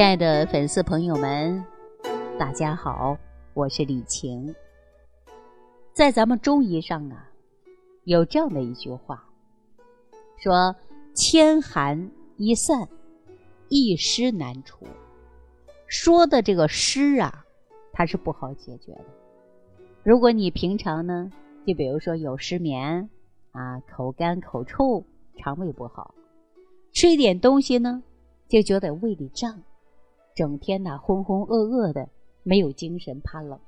亲爱的粉丝朋友们，大家好，我是李晴。在咱们中医上啊，有这样的一句话，说“千寒易散，一湿难除”。说的这个湿啊，它是不好解决的。如果你平常呢，就比如说有失眠啊，口干口臭，肠胃不好，吃一点东西呢，就觉得胃里胀。整天呐浑浑噩噩的，没有精神，怕冷，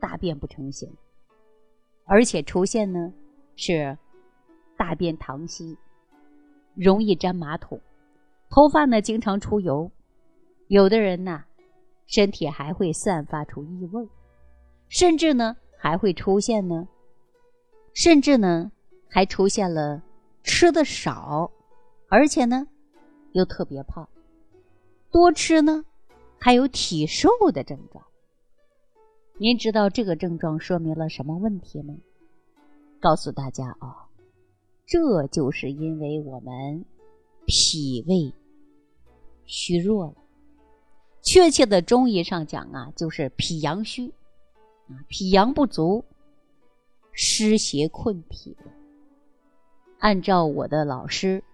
大便不成形，而且出现呢是大便溏稀，容易粘马桶，头发呢经常出油，有的人呐身体还会散发出异味，甚至呢还会出现呢，甚至呢还出现了吃的少，而且呢又特别胖。多吃呢，还有体瘦的症状。您知道这个症状说明了什么问题吗？告诉大家啊，这就是因为我们脾胃虚弱了。确切的中医上讲啊，就是脾阳虚啊，脾阳不足，湿邪困脾。按照我的老师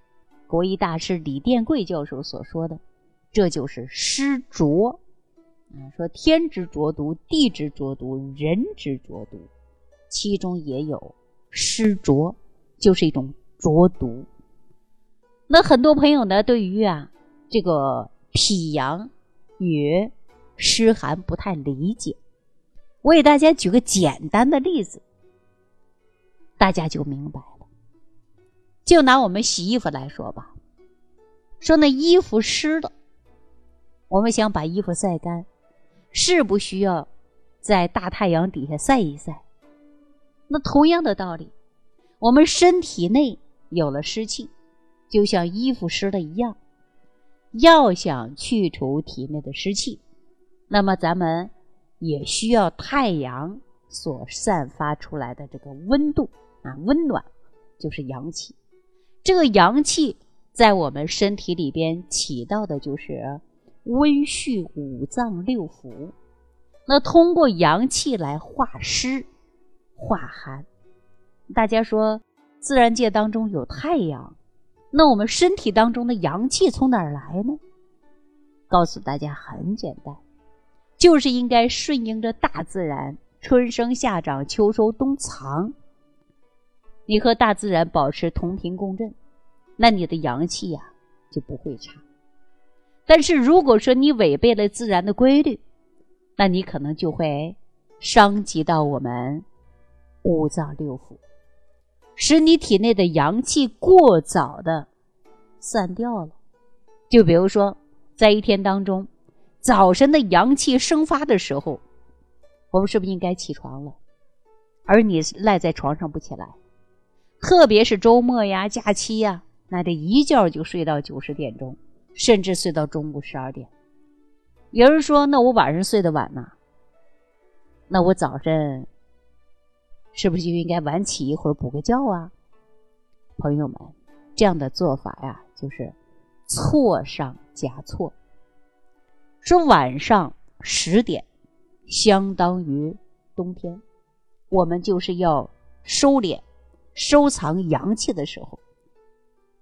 国医大师李殿贵教授所说的。这就是湿浊，啊，说天之浊毒，地之浊毒，人之浊毒，其中也有湿浊，就是一种浊毒。那很多朋友呢，对于啊这个脾阳与湿寒不太理解，我给大家举个简单的例子，大家就明白了。就拿我们洗衣服来说吧，说那衣服湿了。我们想把衣服晒干，是不需要在大太阳底下晒一晒。那同样的道理，我们身体内有了湿气，就像衣服湿了一样。要想去除体内的湿气，那么咱们也需要太阳所散发出来的这个温度啊，温暖就是阳气。这个阳气在我们身体里边起到的就是。温煦五脏六腑，那通过阳气来化湿、化寒。大家说，自然界当中有太阳，那我们身体当中的阳气从哪儿来呢？告诉大家很简单，就是应该顺应着大自然，春生夏长秋收冬藏。你和大自然保持同频共振，那你的阳气呀就不会差。但是如果说你违背了自然的规律，那你可能就会伤及到我们五脏六腑，使你体内的阳气过早的散掉了。就比如说，在一天当中，早晨的阳气生发的时候，我们是不是应该起床了？而你赖在床上不起来，特别是周末呀、假期呀，那这一觉就睡到九十点钟。甚至睡到中午十二点。有人说：“那我晚上睡得晚呢？那我早晨是不是就应该晚起一会儿补个觉啊？”朋友们，这样的做法呀，就是错上加错。说晚上十点相当于冬天，我们就是要收敛、收藏阳气的时候，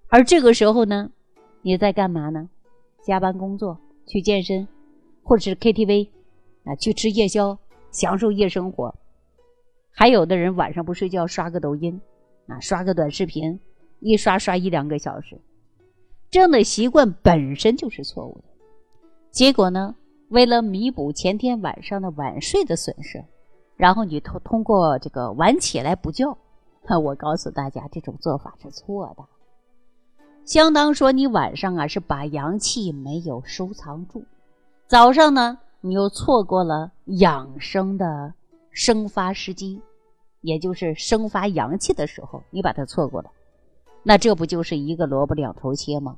而这个时候呢？你在干嘛呢？加班工作，去健身，或者是 KTV，啊，去吃夜宵，享受夜生活。还有的人晚上不睡觉，刷个抖音，啊，刷个短视频，一刷刷一两个小时。这样的习惯本身就是错误的。结果呢，为了弥补前天晚上的晚睡的损失，然后你通通过这个晚起来补觉。我告诉大家，这种做法是错的。相当说你晚上啊是把阳气没有收藏住，早上呢你又错过了养生的生发时机，也就是生发阳气的时候，你把它错过了，那这不就是一个萝卜两头切吗？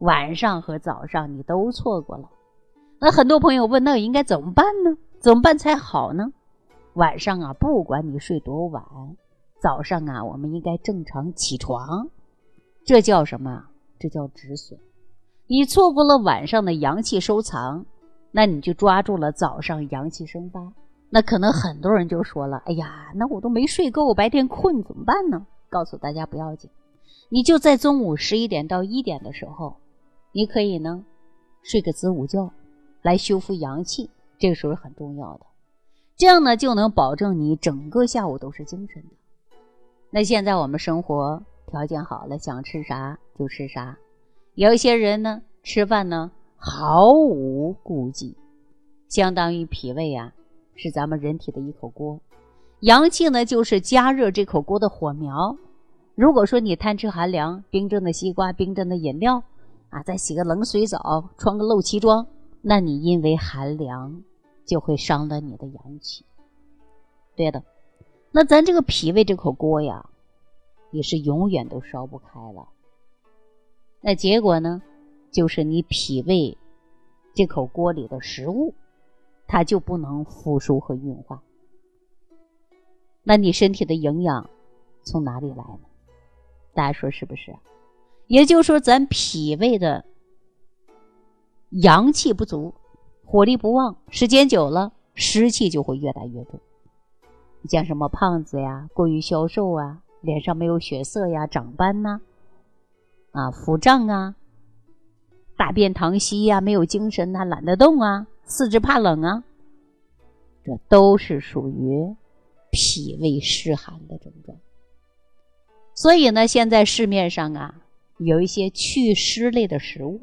晚上和早上你都错过了，那很多朋友问，那应该怎么办呢？怎么办才好呢？晚上啊，不管你睡多晚，早上啊，我们应该正常起床。这叫什么？这叫止损。你错过了晚上的阳气收藏，那你就抓住了早上阳气生发。那可能很多人就说了：“哎呀，那我都没睡够，白天困怎么办呢？”告诉大家不要紧，你就在中午十一点到一点的时候，你可以呢睡个子午觉，来修复阳气，这个时候很重要的。这样呢就能保证你整个下午都是精神的。那现在我们生活条件好了，想吃啥就吃啥，有一些人呢吃饭呢毫无顾忌，相当于脾胃啊。是咱们人体的一口锅，阳气呢就是加热这口锅的火苗。如果说你贪吃寒凉，冰镇的西瓜、冰镇的饮料，啊，再洗个冷水澡，穿个露脐装，那你因为寒凉就会伤了你的阳气。对的，那咱这个脾胃这口锅呀，也是永远都烧不开了。那结果呢，就是你脾胃这口锅里的食物。它就不能腐熟和运化，那你身体的营养从哪里来呢？大家说是不是？也就是说，咱脾胃的阳气不足，火力不旺，时间久了，湿气就会越来越重。像什么胖子呀、过于消瘦啊、脸上没有血色呀、长斑呐、啊腹胀啊、大便溏稀呀、没有精神呐、懒得动啊。四肢怕冷啊，这都是属于脾胃湿寒的症状。所以呢，现在市面上啊有一些祛湿类的食物，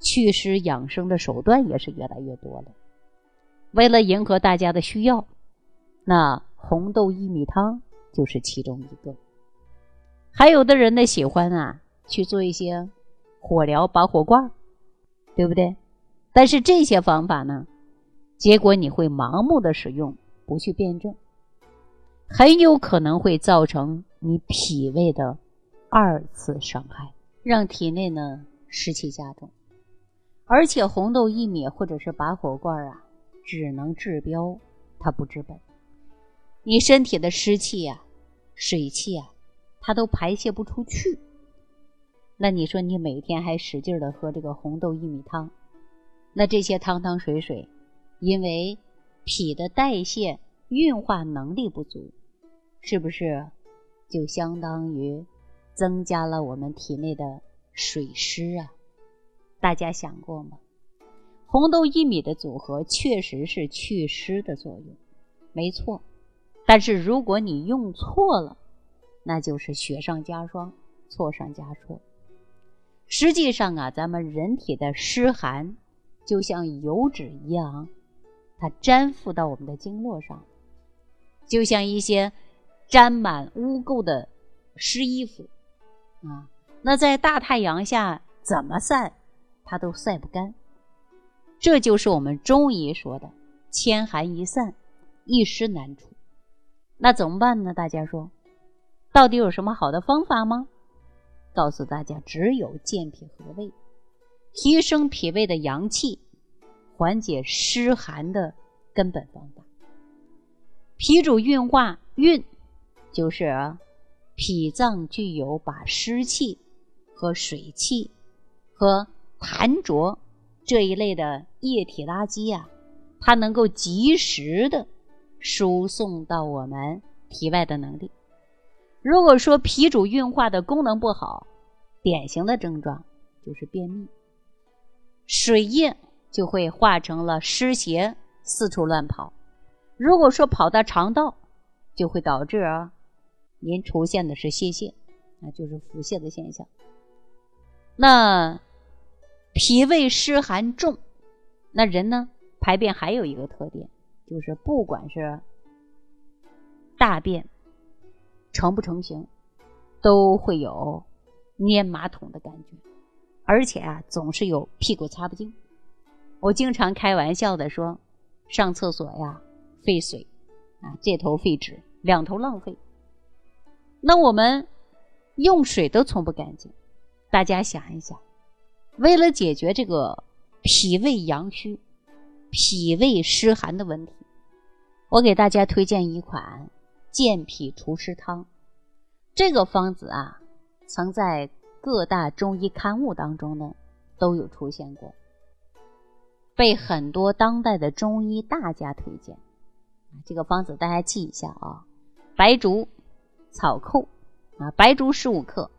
祛湿养生的手段也是越来越多了。为了迎合大家的需要，那红豆薏米汤就是其中一个。还有的人呢喜欢啊去做一些火疗拔火罐，对不对？但是这些方法呢，结果你会盲目的使用，不去辩证，很有可能会造成你脾胃的二次伤害，让体内呢湿气加重。而且红豆薏米或者是拔火罐啊，只能治标，它不治本。你身体的湿气呀、水气啊，它都排泄不出去。那你说你每天还使劲的喝这个红豆薏米汤？那这些汤汤水水，因为脾的代谢运化能力不足，是不是就相当于增加了我们体内的水湿啊？大家想过吗？红豆薏米的组合确实是祛湿的作用，没错。但是如果你用错了，那就是雪上加霜，错上加错。实际上啊，咱们人体的湿寒。就像油脂一样，它粘附到我们的经络上，就像一些沾满污垢的湿衣服啊。那在大太阳下怎么晒，它都晒不干。这就是我们中医说的“千寒一散，一湿难除”。那怎么办呢？大家说，到底有什么好的方法吗？告诉大家，只有健脾和胃。提升脾胃的阳气，缓解湿寒的根本方法。脾主运化，运就是脾脏具有把湿气和水气和痰浊这一类的液体垃圾啊，它能够及时的输送到我们体外的能力。如果说脾主运化的功能不好，典型的症状就是便秘。水液就会化成了湿邪，四处乱跑。如果说跑到肠道，就会导致啊，您出现的是泄泻，那就是腹泻的现象。那脾胃湿寒重，那人呢排便还有一个特点，就是不管是大便成不成形，都会有粘马桶的感觉。而且啊，总是有屁股擦不净。我经常开玩笑的说，上厕所呀费水，啊这头费纸，两头浪费。那我们用水都冲不干净。大家想一想，为了解决这个脾胃阳虚、脾胃湿寒的问题，我给大家推荐一款健脾除湿汤。这个方子啊，曾在各大中医刊物当中呢，都有出现过，被很多当代的中医大家推荐。这个方子大家记一下啊：白术、草寇啊，白术十五克，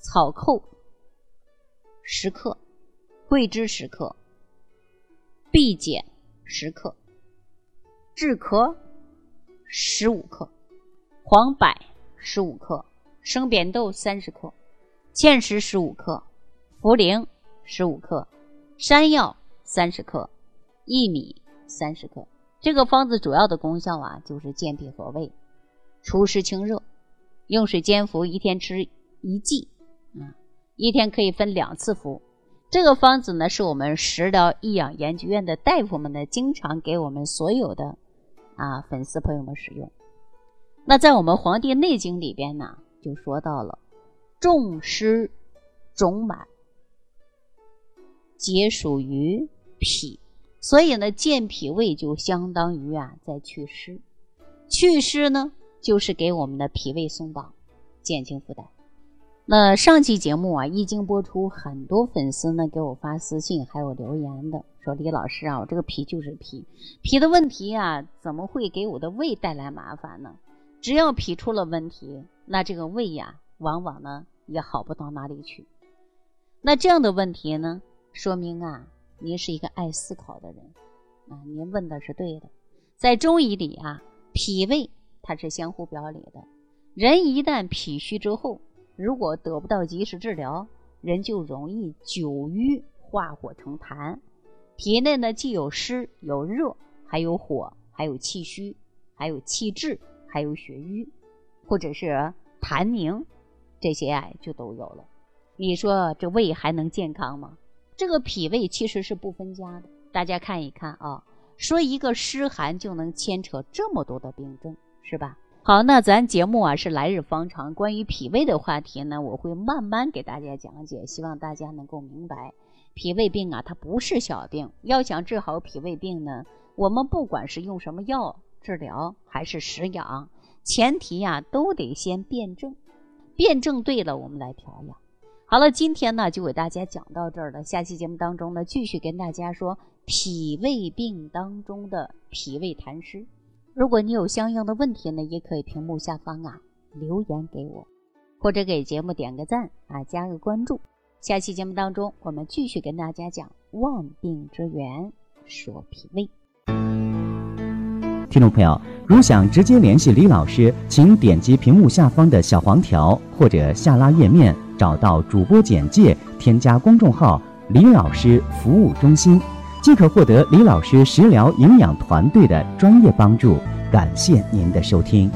草寇十克，桂枝十克，碧碱十克，炙壳十五克，黄柏十五克，生扁豆三十克，芡实十五克，茯苓十五克，山药三十克，薏米三十克。这个方子主要的功效啊，就是健脾和胃、除湿清热，用水煎服，一天吃一剂，啊，一天可以分两次服。这个方子呢，是我们食疗益养研究院的大夫们呢，经常给我们所有的啊粉丝朋友们使用。那在我们《黄帝内经》里边呢，就说到了重湿肿满，皆属于脾。所以呢，健脾胃就相当于啊，在祛湿。祛湿呢，就是给我们的脾胃松绑，减轻负担。那上期节目啊，一经播出，很多粉丝呢给我发私信，还有留言的，说李老师啊，我这个脾就是脾，脾的问题啊，怎么会给我的胃带来麻烦呢？只要脾出了问题，那这个胃呀，往往呢也好不到哪里去。那这样的问题呢，说明啊。您是一个爱思考的人，啊，您问的是对的。在中医里啊，脾胃它是相互表里的。人一旦脾虚之后，如果得不到及时治疗，人就容易久瘀化火成痰。体内呢，既有湿有热，还有火，还有气虚，还有气滞，还有血瘀，或者是痰凝，这些啊就都有了。你说这胃还能健康吗？这个脾胃其实是不分家的，大家看一看啊，说一个湿寒就能牵扯这么多的病症，是吧？好，那咱节目啊是来日方长，关于脾胃的话题呢，我会慢慢给大家讲解，希望大家能够明白，脾胃病啊它不是小病，要想治好脾胃病呢，我们不管是用什么药治疗还是食养，前提呀都得先辨证，辨证对了，我们来调养。好了，今天呢就给大家讲到这儿了。下期节目当中呢，继续跟大家说脾胃病当中的脾胃痰湿。如果你有相应的问题呢，也可以屏幕下方啊留言给我，或者给节目点个赞啊，加个关注。下期节目当中，我们继续跟大家讲万病之源，说脾胃。听众朋友，如想直接联系李老师，请点击屏幕下方的小黄条，或者下拉页面。找到主播简介，添加公众号“李老师服务中心”，即可获得李老师食疗营养团队的专业帮助。感谢您的收听。